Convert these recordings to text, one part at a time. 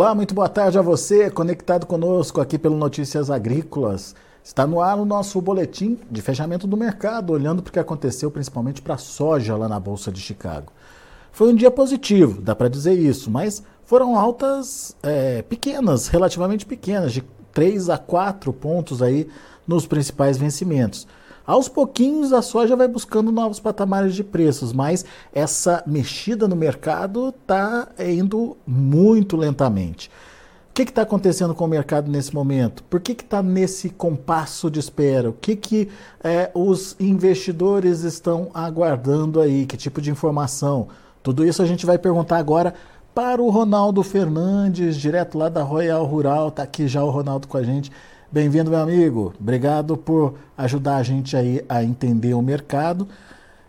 Olá, muito boa tarde a você, conectado conosco aqui pelo Notícias Agrícolas. Está no ar o nosso boletim de fechamento do mercado, olhando para o que aconteceu principalmente para a soja lá na Bolsa de Chicago. Foi um dia positivo, dá para dizer isso, mas foram altas é, pequenas, relativamente pequenas, de 3 a 4 pontos aí nos principais vencimentos. Aos pouquinhos a soja vai buscando novos patamares de preços, mas essa mexida no mercado está indo muito lentamente. O que está acontecendo com o mercado nesse momento? Por que está nesse compasso de espera? O que, que é, os investidores estão aguardando aí? Que tipo de informação? Tudo isso a gente vai perguntar agora para o Ronaldo Fernandes, direto lá da Royal Rural. Está aqui já o Ronaldo com a gente. Bem-vindo, meu amigo. Obrigado por ajudar a gente aí a entender o mercado.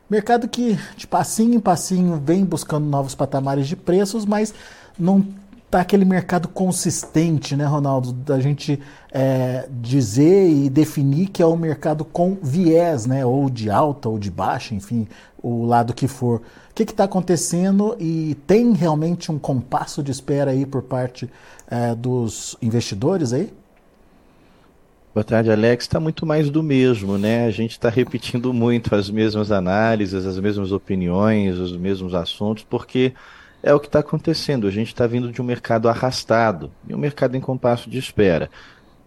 Mercado que, de passinho em passinho, vem buscando novos patamares de preços, mas não tá aquele mercado consistente, né, Ronaldo? Da gente é, dizer e definir que é um mercado com viés, né? Ou de alta ou de baixa, enfim, o lado que for. O que está acontecendo e tem realmente um compasso de espera aí por parte é, dos investidores aí? Boa tarde, Alex. Está muito mais do mesmo, né? A gente está repetindo muito as mesmas análises, as mesmas opiniões, os mesmos assuntos, porque é o que está acontecendo. A gente está vindo de um mercado arrastado e um mercado em compasso de espera.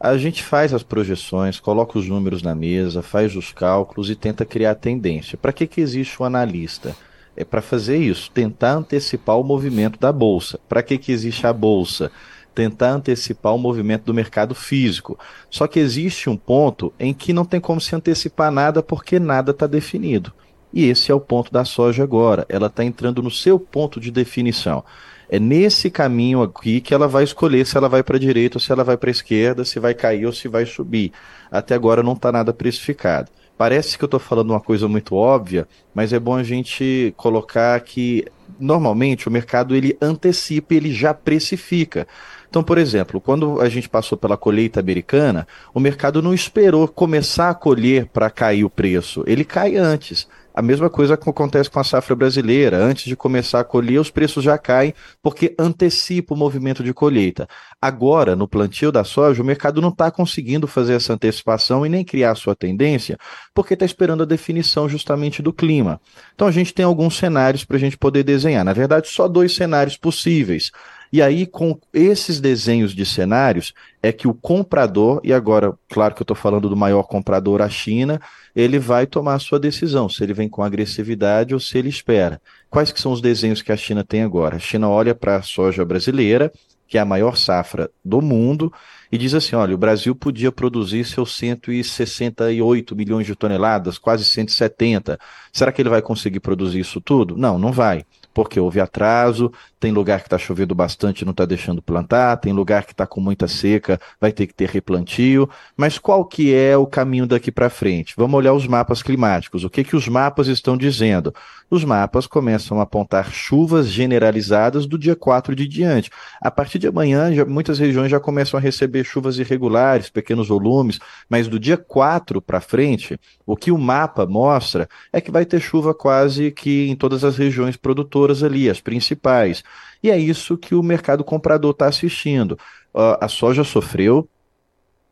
A gente faz as projeções, coloca os números na mesa, faz os cálculos e tenta criar tendência. Para que, que existe o analista? É para fazer isso, tentar antecipar o movimento da bolsa. Para que, que existe a bolsa? Tentar antecipar o movimento do mercado físico. Só que existe um ponto em que não tem como se antecipar nada porque nada está definido. E esse é o ponto da soja agora. Ela está entrando no seu ponto de definição. É nesse caminho aqui que ela vai escolher se ela vai para a direita ou se ela vai para a esquerda, se vai cair ou se vai subir. Até agora não está nada precificado. Parece que eu estou falando uma coisa muito óbvia, mas é bom a gente colocar que normalmente o mercado ele antecipa, ele já precifica. Então, por exemplo, quando a gente passou pela colheita americana, o mercado não esperou começar a colher para cair o preço, ele cai antes. A mesma coisa acontece com a safra brasileira. Antes de começar a colher, os preços já caem porque antecipa o movimento de colheita. Agora, no plantio da soja, o mercado não está conseguindo fazer essa antecipação e nem criar sua tendência, porque está esperando a definição justamente do clima. Então, a gente tem alguns cenários para a gente poder desenhar. Na verdade, só dois cenários possíveis. E aí, com esses desenhos de cenários, é que o comprador, e agora, claro que eu estou falando do maior comprador, a China, ele vai tomar a sua decisão, se ele vem com agressividade ou se ele espera. Quais que são os desenhos que a China tem agora? A China olha para a soja brasileira, que é a maior safra do mundo, e diz assim: olha, o Brasil podia produzir seus 168 milhões de toneladas, quase 170. Será que ele vai conseguir produzir isso tudo? Não, não vai porque houve atraso, tem lugar que está chovendo bastante e não está deixando plantar, tem lugar que está com muita seca, vai ter que ter replantio. Mas qual que é o caminho daqui para frente? Vamos olhar os mapas climáticos. O que, que os mapas estão dizendo? Os mapas começam a apontar chuvas generalizadas do dia 4 de diante. A partir de amanhã, já, muitas regiões já começam a receber chuvas irregulares, pequenos volumes, mas do dia 4 para frente, o que o mapa mostra é que vai ter chuva quase que em todas as regiões produtoras ali, as principais. E é isso que o mercado comprador está assistindo. Uh, a soja sofreu,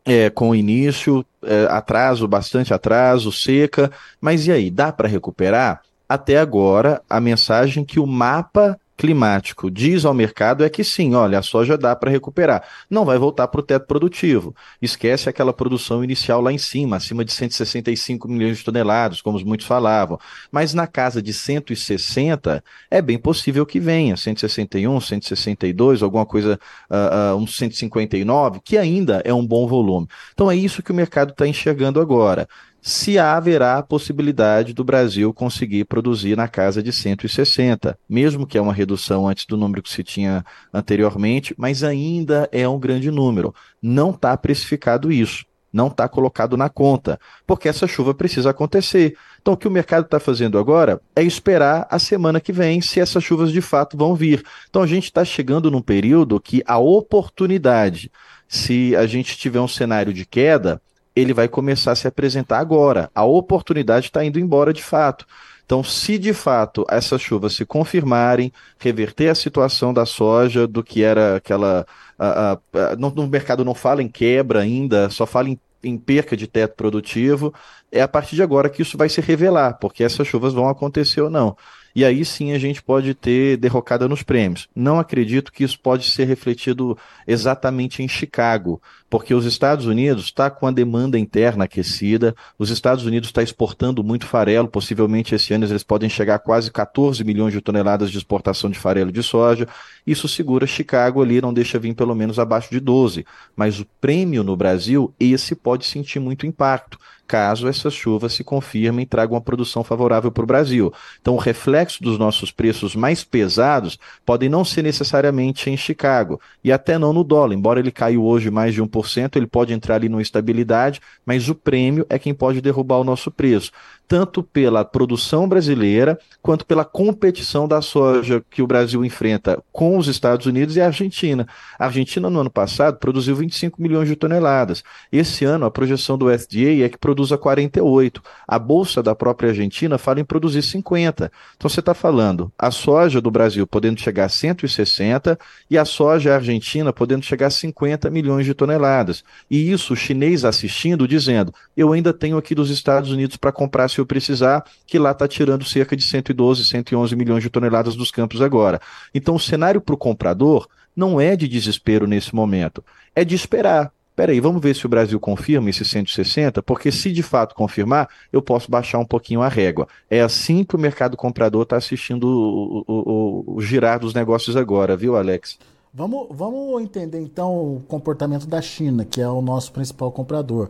é, com o início, é, atraso, bastante atraso, seca, mas e aí, dá para recuperar? Até agora, a mensagem que o mapa climático diz ao mercado é que sim, olha, a soja dá para recuperar. Não vai voltar para o teto produtivo. Esquece aquela produção inicial lá em cima, acima de 165 milhões de toneladas, como muitos falavam. Mas na casa de 160, é bem possível que venha 161, 162, alguma coisa, uh, uh, uns 159, que ainda é um bom volume. Então é isso que o mercado está enxergando agora se haverá a possibilidade do Brasil conseguir produzir na casa de 160, mesmo que é uma redução antes do número que se tinha anteriormente, mas ainda é um grande número. Não está precificado isso, não está colocado na conta, porque essa chuva precisa acontecer. Então, o que o mercado está fazendo agora é esperar a semana que vem se essas chuvas de fato vão vir. Então, a gente está chegando num período que a oportunidade, se a gente tiver um cenário de queda, ele vai começar a se apresentar agora. A oportunidade está indo embora de fato. Então, se de fato essas chuvas se confirmarem, reverter a situação da soja, do que era aquela. A, a, a, no, no, mercado não fala em quebra ainda, só fala em, em perca de teto produtivo, é a partir de agora que isso vai se revelar, porque essas chuvas vão acontecer ou não e aí sim a gente pode ter derrocada nos prêmios. Não acredito que isso pode ser refletido exatamente em Chicago, porque os Estados Unidos está com a demanda interna aquecida, os Estados Unidos está exportando muito farelo, possivelmente esse ano eles podem chegar a quase 14 milhões de toneladas de exportação de farelo de soja, isso segura Chicago ali, não deixa vir pelo menos abaixo de 12, mas o prêmio no Brasil, esse pode sentir muito impacto caso essas chuvas se confirmem e tragam uma produção favorável para o Brasil. Então, o reflexo dos nossos preços mais pesados podem não ser necessariamente em Chicago e até não no dólar. Embora ele caiu hoje mais de 1%, ele pode entrar ali numa estabilidade, mas o prêmio é quem pode derrubar o nosso preço tanto pela produção brasileira quanto pela competição da soja que o Brasil enfrenta com os Estados Unidos e a Argentina. A Argentina, no ano passado, produziu 25 milhões de toneladas. Esse ano, a projeção do FDA é que produza 48. A bolsa da própria Argentina fala em produzir 50. Então, você está falando a soja do Brasil podendo chegar a 160 e a soja argentina podendo chegar a 50 milhões de toneladas. E isso o chinês assistindo, dizendo: eu ainda tenho aqui dos Estados Unidos para comprar se eu precisar, que lá está tirando cerca de 112, 111 milhões de toneladas dos campos agora. Então, o cenário para o comprador não é de desespero nesse momento, é de esperar. Peraí, vamos ver se o Brasil confirma esse 160, porque se de fato confirmar, eu posso baixar um pouquinho a régua. É assim que o mercado comprador está assistindo o, o, o, o girar dos negócios agora, viu, Alex? Vamos, vamos entender então o comportamento da China, que é o nosso principal comprador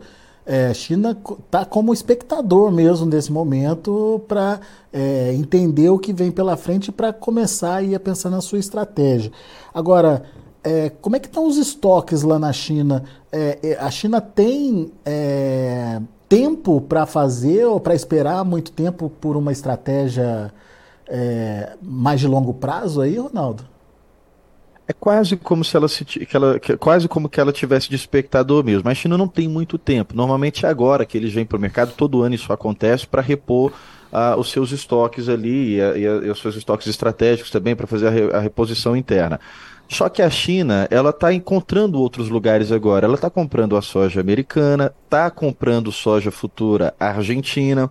é, China está como espectador mesmo nesse momento para é, entender o que vem pela frente para começar a ir pensar na sua estratégia. Agora, é, como é que estão os estoques lá na China? É, é, a China tem é, tempo para fazer ou para esperar muito tempo por uma estratégia mais de longo prazo aí, Ronaldo? É quase como se ela se que ela, que, quase como que ela tivesse de espectador mesmo. A China não tem muito tempo. Normalmente é agora que eles vêm para o mercado, todo ano isso acontece para repor os seus estoques ali e, a, e, a, e, os seus estoques estratégicos também para fazer a, re, a reposição interna. Só que a China, ela está encontrando outros lugares agora. Ela está comprando a soja americana, está comprando soja futura argentina.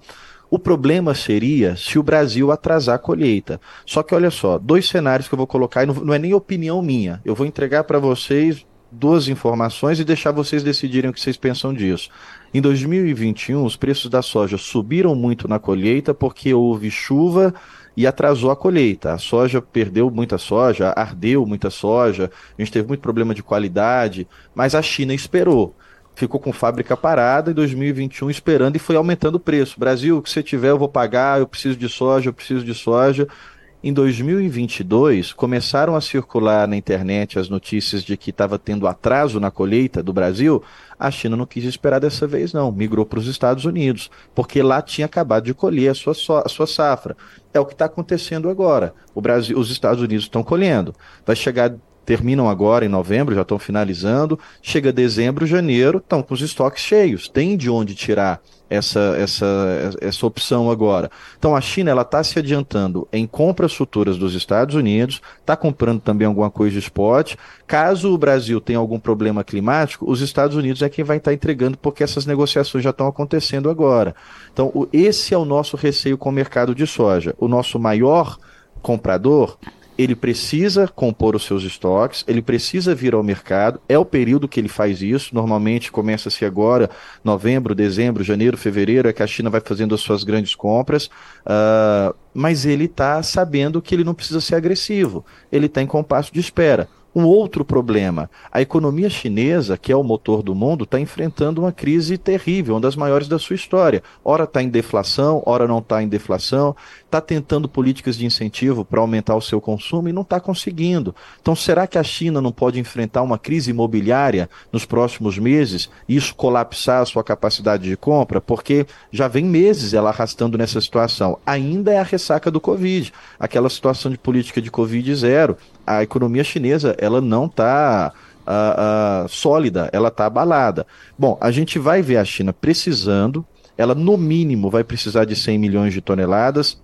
O problema seria se o Brasil atrasar a colheita. Só que olha só, dois cenários que eu vou colocar, e não, não é nem opinião minha. Eu vou entregar para vocês duas informações e deixar vocês decidirem o que vocês pensam disso. Em 2021, os preços da soja subiram muito na colheita porque houve chuva e atrasou a colheita. A soja perdeu muita soja, ardeu muita soja, a gente teve muito problema de qualidade, mas a China esperou ficou com fábrica parada em 2021 esperando e foi aumentando o preço. Brasil, o que você tiver eu vou pagar, eu preciso de soja, eu preciso de soja. Em 2022, começaram a circular na internet as notícias de que estava tendo atraso na colheita do Brasil. A China não quis esperar dessa vez, não. Migrou para os Estados Unidos, porque lá tinha acabado de colher a sua, a sua safra. É o que está acontecendo agora. O Brasil, os Estados Unidos estão colhendo. Vai chegar terminam agora em novembro, já estão finalizando. Chega dezembro, janeiro, estão com os estoques cheios. Tem de onde tirar essa, essa, essa opção agora. Então a China ela está se adiantando em compras futuras dos Estados Unidos, está comprando também alguma coisa de spot. Caso o Brasil tenha algum problema climático, os Estados Unidos é quem vai estar tá entregando, porque essas negociações já estão acontecendo agora. Então o, esse é o nosso receio com o mercado de soja. O nosso maior comprador ele precisa compor os seus estoques, ele precisa vir ao mercado, é o período que ele faz isso, normalmente começa-se agora, novembro, dezembro, janeiro, fevereiro, é que a China vai fazendo as suas grandes compras, uh, mas ele está sabendo que ele não precisa ser agressivo, ele está em compasso de espera. Um outro problema: a economia chinesa, que é o motor do mundo, está enfrentando uma crise terrível, uma das maiores da sua história. Ora está em deflação, ora não está em deflação, está tentando políticas de incentivo para aumentar o seu consumo e não está conseguindo. Então, será que a China não pode enfrentar uma crise imobiliária nos próximos meses e isso colapsar a sua capacidade de compra? Porque já vem meses ela arrastando nessa situação. Ainda é a ressaca do Covid, aquela situação de política de Covid zero. A economia chinesa ela não está uh, uh, sólida, ela está abalada. Bom, a gente vai ver a China precisando, ela no mínimo vai precisar de 100 milhões de toneladas.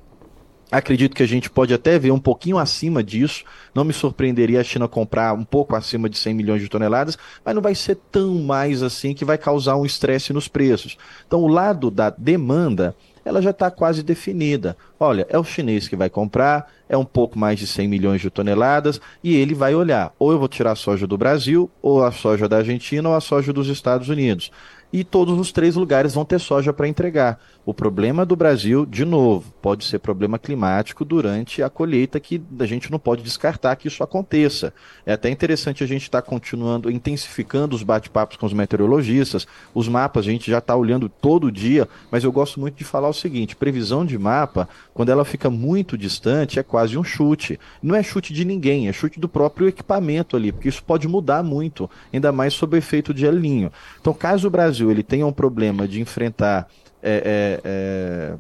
Acredito que a gente pode até ver um pouquinho acima disso. Não me surpreenderia a China comprar um pouco acima de 100 milhões de toneladas, mas não vai ser tão mais assim que vai causar um estresse nos preços. Então, o lado da demanda ela já está quase definida. Olha, é o chinês que vai comprar, é um pouco mais de 100 milhões de toneladas, e ele vai olhar: ou eu vou tirar a soja do Brasil, ou a soja da Argentina, ou a soja dos Estados Unidos. E todos os três lugares vão ter soja para entregar. O problema do Brasil, de novo, pode ser problema climático durante a colheita, que a gente não pode descartar que isso aconteça. É até interessante a gente estar tá continuando, intensificando os bate-papos com os meteorologistas. Os mapas a gente já está olhando todo dia, mas eu gosto muito de falar o seguinte: previsão de mapa, quando ela fica muito distante, é quase um chute. Não é chute de ninguém, é chute do próprio equipamento ali, porque isso pode mudar muito, ainda mais sob o efeito de El Ninho. Então, caso o Brasil ele tenha um problema de enfrentar é, é,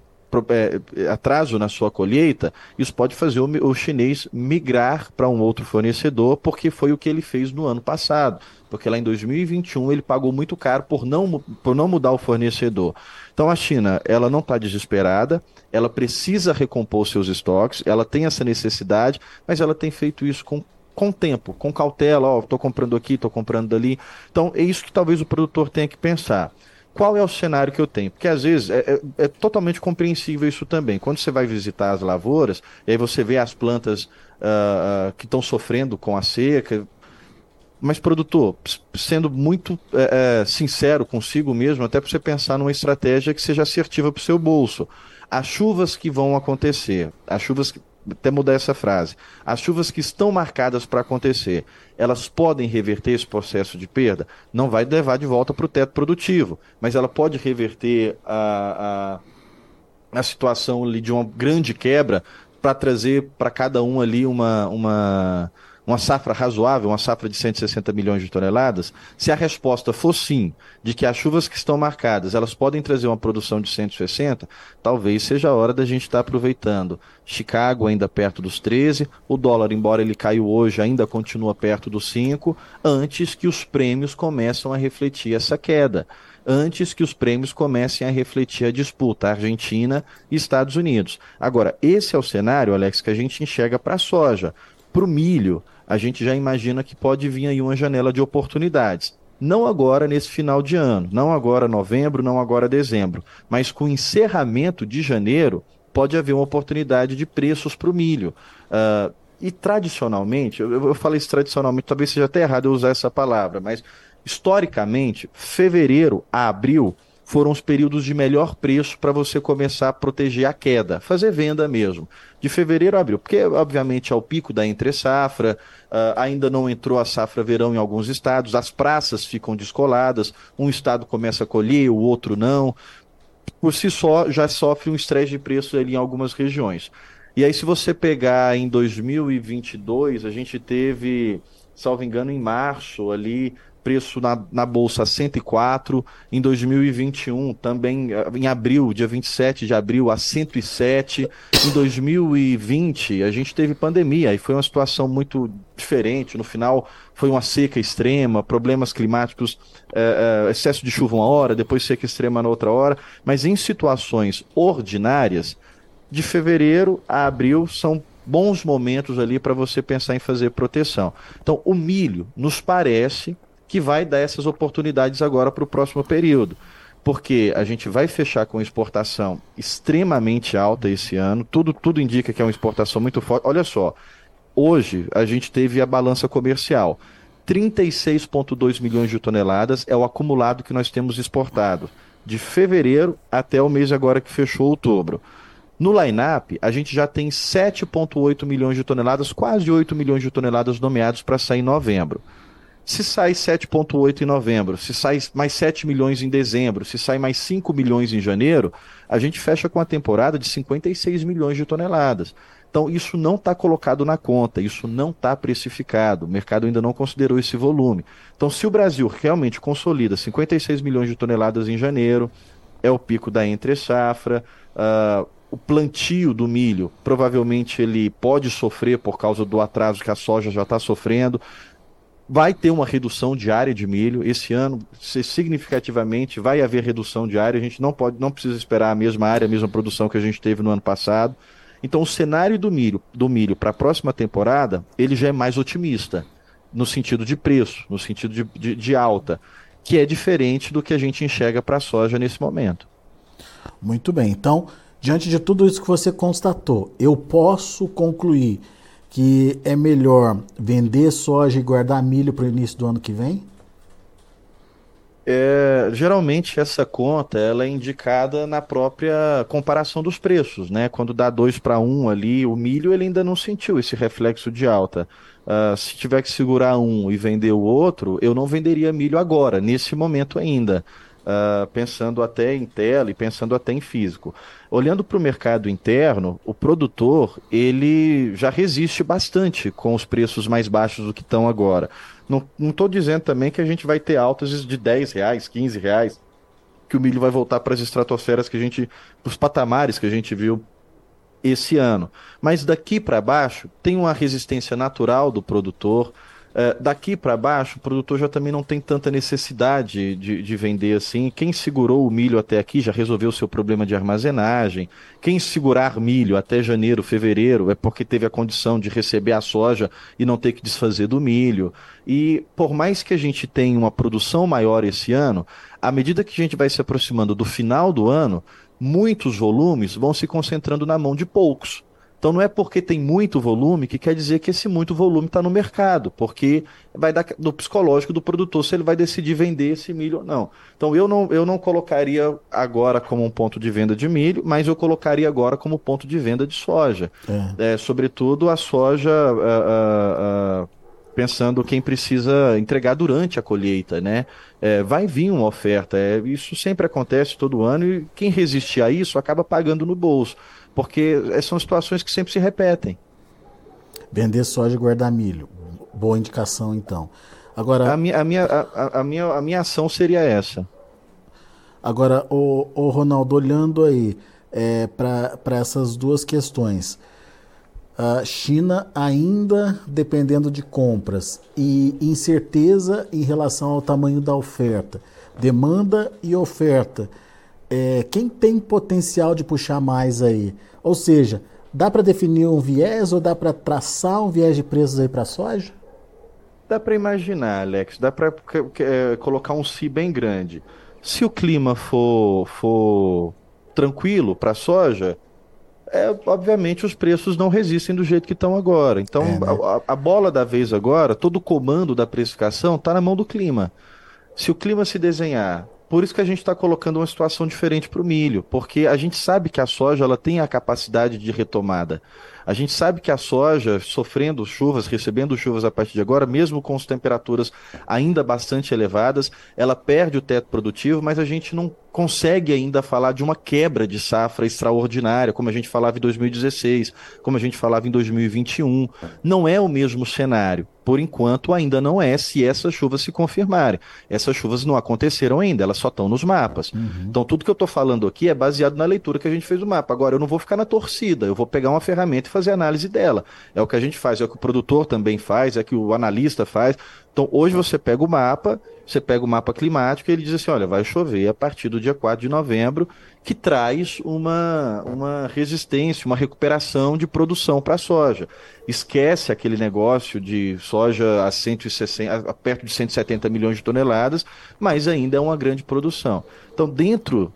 é, é, atraso na sua colheita, isso pode fazer o, o chinês migrar para um outro fornecedor, porque foi o que ele fez no ano passado. Porque lá em 2021 ele pagou muito caro por não, por não mudar o fornecedor. Então a China, ela não está desesperada, ela precisa recompor seus estoques, ela tem essa necessidade, mas ela tem feito isso com com tempo, com cautela, ó, estou comprando aqui, estou comprando ali. Então, é isso que talvez o produtor tenha que pensar qual é o cenário que eu tenho? Porque às vezes é, é, é, totalmente compreensível isso também. Quando você vai visitar as lavouras, e aí você vê as plantas uh, que estão sofrendo com a seca. Mas, produtor, sendo muito é, é, sincero consigo mesmo, até para você pensar numa estratégia que seja assertiva para o seu bolso. As chuvas que vão acontecer, as chuvas que até mudar essa frase. As chuvas que estão marcadas para acontecer, elas podem reverter esse processo de perda? Não vai levar de volta para o teto produtivo, mas ela pode reverter a, a, a situação ali de uma grande quebra para trazer para cada um ali uma, uma, uma safra razoável, uma safra de 160 milhões de toneladas? Se a resposta for sim, de que as chuvas que estão marcadas, elas podem trazer uma produção de 160, talvez seja a hora da gente estar tá aproveitando. Chicago ainda perto dos 13, o dólar, embora ele caiu hoje, ainda continua perto dos 5, antes que os prêmios começam a refletir essa queda antes que os prêmios comecem a refletir a disputa Argentina e Estados Unidos. Agora, esse é o cenário, Alex, que a gente enxerga para a soja. Para o milho, a gente já imagina que pode vir aí uma janela de oportunidades. Não agora nesse final de ano, não agora novembro, não agora dezembro, mas com o encerramento de janeiro, pode haver uma oportunidade de preços para o milho. Uh, e tradicionalmente, eu, eu falei isso tradicionalmente, talvez seja até errado eu usar essa palavra, mas historicamente, fevereiro a abril foram os períodos de melhor preço para você começar a proteger a queda, fazer venda mesmo, de fevereiro a abril, porque obviamente é o pico da entre-safra, uh, ainda não entrou a safra verão em alguns estados, as praças ficam descoladas, um estado começa a colher, o outro não, por si só já sofre um estresse de preço ali em algumas regiões. E aí se você pegar em 2022, a gente teve, salvo engano, em março ali preço na, na bolsa a 104, em 2021 também eh, em abril, dia 27 de abril a 107, em 2020 a gente teve pandemia e foi uma situação muito diferente, no final foi uma seca extrema, problemas climáticos, é, é, excesso de chuva uma hora, depois seca extrema na outra hora, mas em situações ordinárias, de fevereiro a abril são bons momentos ali para você pensar em fazer proteção. Então, o milho nos parece que vai dar essas oportunidades agora para o próximo período. Porque a gente vai fechar com exportação extremamente alta esse ano, tudo, tudo indica que é uma exportação muito forte. Olha só, hoje a gente teve a balança comercial. 36,2 milhões de toneladas é o acumulado que nós temos exportado, de fevereiro até o mês agora que fechou outubro. No line-up, a gente já tem 7,8 milhões de toneladas, quase 8 milhões de toneladas nomeados para sair em novembro. Se sai 7,8 em novembro, se sai mais 7 milhões em dezembro, se sai mais 5 milhões em janeiro, a gente fecha com a temporada de 56 milhões de toneladas. Então, isso não está colocado na conta, isso não está precificado, o mercado ainda não considerou esse volume. Então, se o Brasil realmente consolida 56 milhões de toneladas em janeiro, é o pico da entre-safra, uh, o plantio do milho, provavelmente ele pode sofrer por causa do atraso que a soja já está sofrendo vai ter uma redução diária de milho. Esse ano, significativamente, vai haver redução diária. A gente não pode, não precisa esperar a mesma área, a mesma produção que a gente teve no ano passado. Então, o cenário do milho, do milho para a próxima temporada, ele já é mais otimista, no sentido de preço, no sentido de, de, de alta, que é diferente do que a gente enxerga para a soja nesse momento. Muito bem. Então, diante de tudo isso que você constatou, eu posso concluir que é melhor vender soja e guardar milho para o início do ano que vem? É, geralmente essa conta ela é indicada na própria comparação dos preços, né? Quando dá 2 para 1 ali, o milho ele ainda não sentiu esse reflexo de alta. Uh, se tiver que segurar um e vender o outro, eu não venderia milho agora, nesse momento ainda uh, pensando até em tela e pensando até em físico. Olhando para o mercado interno, o produtor ele já resiste bastante com os preços mais baixos do que estão agora. Não estou dizendo também que a gente vai ter altas de 10 reais, 15 reais, que o milho vai voltar para as estratosferas que a gente, os patamares que a gente viu esse ano. Mas daqui para baixo tem uma resistência natural do produtor. É, daqui para baixo, o produtor já também não tem tanta necessidade de, de vender assim. Quem segurou o milho até aqui já resolveu o seu problema de armazenagem. Quem segurar milho até janeiro, fevereiro, é porque teve a condição de receber a soja e não ter que desfazer do milho. E por mais que a gente tenha uma produção maior esse ano, à medida que a gente vai se aproximando do final do ano, muitos volumes vão se concentrando na mão de poucos. Então não é porque tem muito volume que quer dizer que esse muito volume está no mercado, porque vai dar do psicológico do produtor se ele vai decidir vender esse milho ou não. Então eu não, eu não colocaria agora como um ponto de venda de milho, mas eu colocaria agora como ponto de venda de soja. É. É, sobretudo a soja. Uh, uh, uh, pensando quem precisa entregar durante a colheita, né? É, vai vir uma oferta, é, isso sempre acontece todo ano e quem resistir a isso acaba pagando no bolso porque são situações que sempre se repetem. Vender soja e guardar milho. Boa indicação, então. Agora, a minha, a minha, a, a minha, a minha ação seria essa. Agora, o, o Ronaldo, olhando aí é, para essas duas questões. A China ainda dependendo de compras e incerteza em relação ao tamanho da oferta, demanda e oferta é, quem tem potencial de puxar mais aí? Ou seja, dá para definir um viés ou dá para traçar um viés de preços aí para a soja? Dá para imaginar, Alex, dá para é, colocar um si bem grande. Se o clima for, for tranquilo para a soja, é, obviamente os preços não resistem do jeito que estão agora. Então, é, né? a, a, bola da vez agora, todo o comando da precificação está na mão do clima. Se o clima se desenhar por isso que a gente está colocando uma situação diferente para o milho, porque a gente sabe que a soja ela tem a capacidade de retomada. A gente sabe que a soja, sofrendo chuvas, recebendo chuvas a partir de agora, mesmo com as temperaturas ainda bastante elevadas, ela perde o teto produtivo, mas a gente não consegue ainda falar de uma quebra de safra extraordinária, como a gente falava em 2016, como a gente falava em 2021. Não é o mesmo cenário. Por enquanto, ainda não é se essas chuvas se confirmarem. Essas chuvas não aconteceram ainda, elas só estão nos mapas. Uhum. Então, tudo que eu estou falando aqui é baseado na leitura que a gente fez do mapa. Agora, eu não vou ficar na torcida, eu vou pegar uma ferramenta e fazer análise dela. É o que a gente faz, é o que o produtor também faz, é o que o analista faz. Então, hoje você pega o mapa, você pega o mapa climático e ele diz assim: olha, vai chover a partir do dia 4 de novembro, que traz uma, uma resistência, uma recuperação de produção para a soja. Esquece aquele negócio de soja a, 160, a perto de 170 milhões de toneladas, mas ainda é uma grande produção. Então, dentro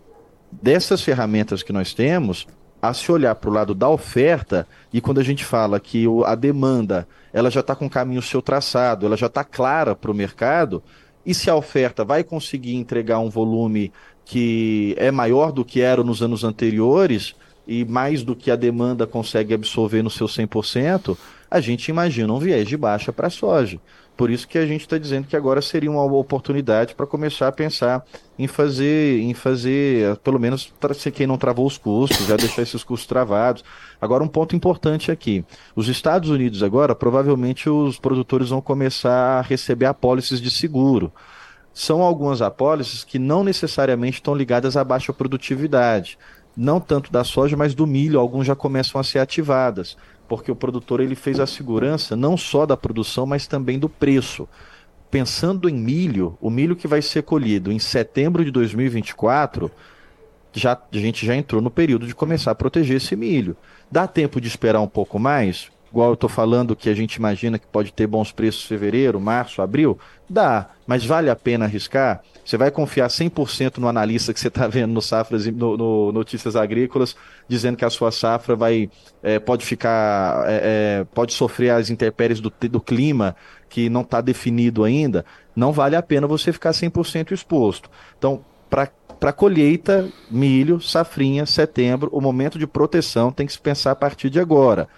dessas ferramentas que nós temos, a se olhar para o lado da oferta, e quando a gente fala que a demanda ela já está com o caminho seu traçado, ela já está clara para o mercado, e se a oferta vai conseguir entregar um volume que é maior do que era nos anos anteriores, e mais do que a demanda consegue absorver no seu 100%, a gente imagina um viés de baixa para a soja. Por isso que a gente está dizendo que agora seria uma oportunidade para começar a pensar em fazer, em fazer, pelo menos para ser quem não travou os custos, já deixar esses custos travados. Agora, um ponto importante aqui: os Estados Unidos agora, provavelmente os produtores vão começar a receber apólices de seguro. São algumas apólices que não necessariamente estão ligadas à baixa produtividade não tanto da soja, mas do milho, alguns já começam a ser ativadas porque o produtor ele fez a segurança não só da produção, mas também do preço. pensando em milho, o milho que vai ser colhido em setembro de 2024, já, a gente já entrou no período de começar a proteger esse milho. Dá tempo de esperar um pouco mais? Igual eu estou falando que a gente imagina que pode ter bons preços em fevereiro, março, abril, dá, mas vale a pena arriscar? Você vai confiar 100% no analista que você está vendo no Safras, no, no, Notícias Agrícolas, dizendo que a sua safra vai, é, pode ficar, é, é, pode sofrer as intempéries do, do clima que não está definido ainda? Não vale a pena você ficar 100% exposto. Então, para colheita, milho, safrinha, setembro, o momento de proteção tem que se pensar a partir de agora.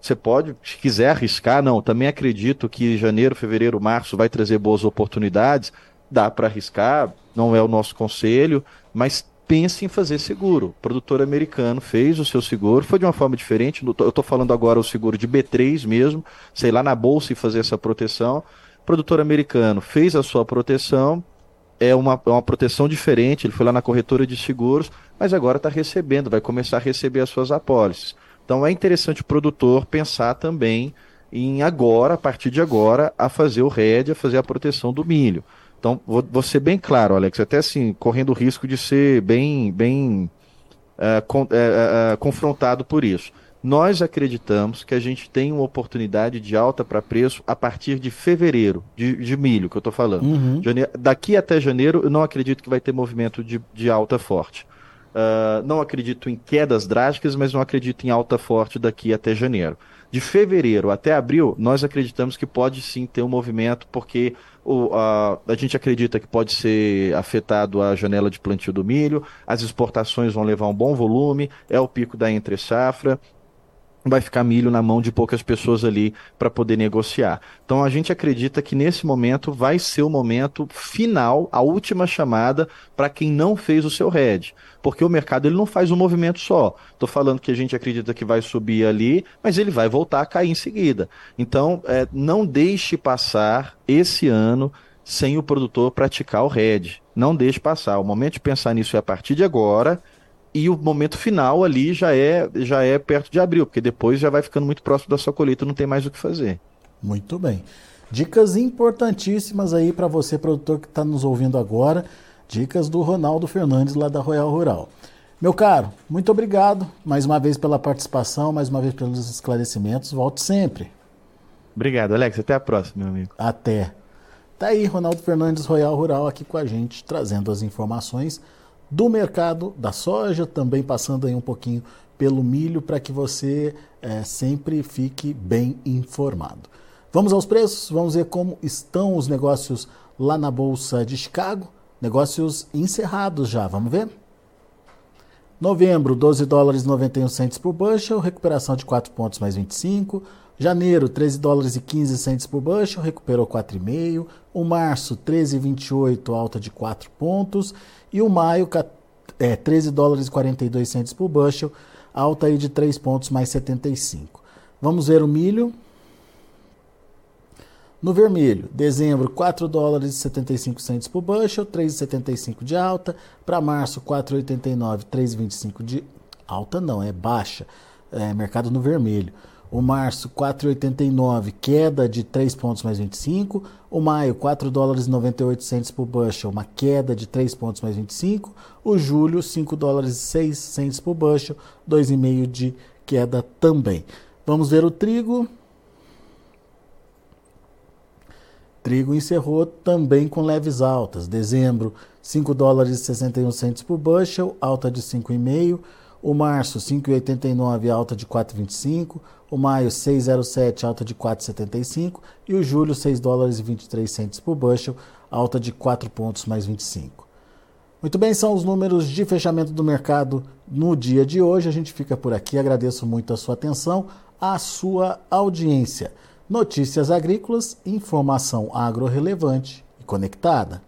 Você pode, se quiser arriscar, não. Também acredito que janeiro, fevereiro, março vai trazer boas oportunidades. Dá para arriscar, não é o nosso conselho, mas pense em fazer seguro. O produtor americano fez o seu seguro, foi de uma forma diferente. Eu estou falando agora o seguro de B3 mesmo, sei lá na bolsa e fazer essa proteção. O produtor americano fez a sua proteção, é uma, é uma proteção diferente. Ele foi lá na corretora de seguros, mas agora está recebendo, vai começar a receber as suas apólices. Então é interessante o produtor pensar também em agora, a partir de agora, a fazer o RED, a fazer a proteção do milho. Então, vou, vou ser bem claro, Alex, até assim, correndo o risco de ser bem, bem uh, con, uh, uh, confrontado por isso. Nós acreditamos que a gente tem uma oportunidade de alta para preço a partir de fevereiro, de, de milho, que eu estou falando. Uhum. Janeiro, daqui até janeiro, eu não acredito que vai ter movimento de, de alta forte. Uh, não acredito em quedas drásticas, mas não acredito em alta forte daqui até janeiro. De fevereiro até abril, nós acreditamos que pode sim ter um movimento, porque o, uh, a gente acredita que pode ser afetado a janela de plantio do milho, as exportações vão levar um bom volume, é o pico da entre-safra, vai ficar milho na mão de poucas pessoas ali para poder negociar. Então a gente acredita que nesse momento vai ser o momento final, a última chamada para quem não fez o seu RED. Porque o mercado ele não faz um movimento só. Estou falando que a gente acredita que vai subir ali, mas ele vai voltar a cair em seguida. Então é, não deixe passar esse ano sem o produtor praticar o RED. Não deixe passar. O momento de pensar nisso é a partir de agora e o momento final ali já é já é perto de abril, porque depois já vai ficando muito próximo da sua colheita, não tem mais o que fazer. Muito bem. Dicas importantíssimas aí para você, produtor que está nos ouvindo agora. Dicas do Ronaldo Fernandes, lá da Royal Rural. Meu caro, muito obrigado mais uma vez pela participação, mais uma vez pelos esclarecimentos. Volte sempre. Obrigado, Alex. Até a próxima, meu amigo. Até. Tá aí, Ronaldo Fernandes, Royal Rural, aqui com a gente, trazendo as informações do mercado da soja, também passando aí um pouquinho pelo milho para que você é, sempre fique bem informado. Vamos aos preços, vamos ver como estão os negócios lá na Bolsa de Chicago. Negócios encerrados já, vamos ver? Novembro, 12 dólares e 91 centes por bushel, recuperação de 4 pontos mais 25. Janeiro, 13 dólares e 15 centes por bushel, recuperou 4,5. O março, 13,28, alta de 4 pontos. E o maio, é, 13 dólares e 42 centes por bushel, alta aí de 3 pontos mais 75. Vamos ver o milho. No vermelho, dezembro, 4 dólares e 75 centes por bushel, 3,75 de alta. Para março, 4,89, 3,25 de alta não, é baixa. É, mercado no vermelho. O março, 4,89, queda de 3 pontos mais 25. O maio, 4 dólares e 98 centos por bushel, uma queda de 3 pontos mais 25. O julho, 5 dólares e 6 centos por bushel, 2,5 de queda também. Vamos ver o trigo. Trigo encerrou também com leves altas. Dezembro, 5 dólares e 61 centos por bushel, alta de 5,5. O março, 5,89, alta de 4,25. O maio, 6,07, alta de 4,75. E o julho, 6 dólares e 23 centos por bushel, alta de 4 pontos mais 25. Muito bem, são os números de fechamento do mercado no dia de hoje. A gente fica por aqui. Agradeço muito a sua atenção, a sua audiência. Notícias agrícolas, informação agro relevante e conectada.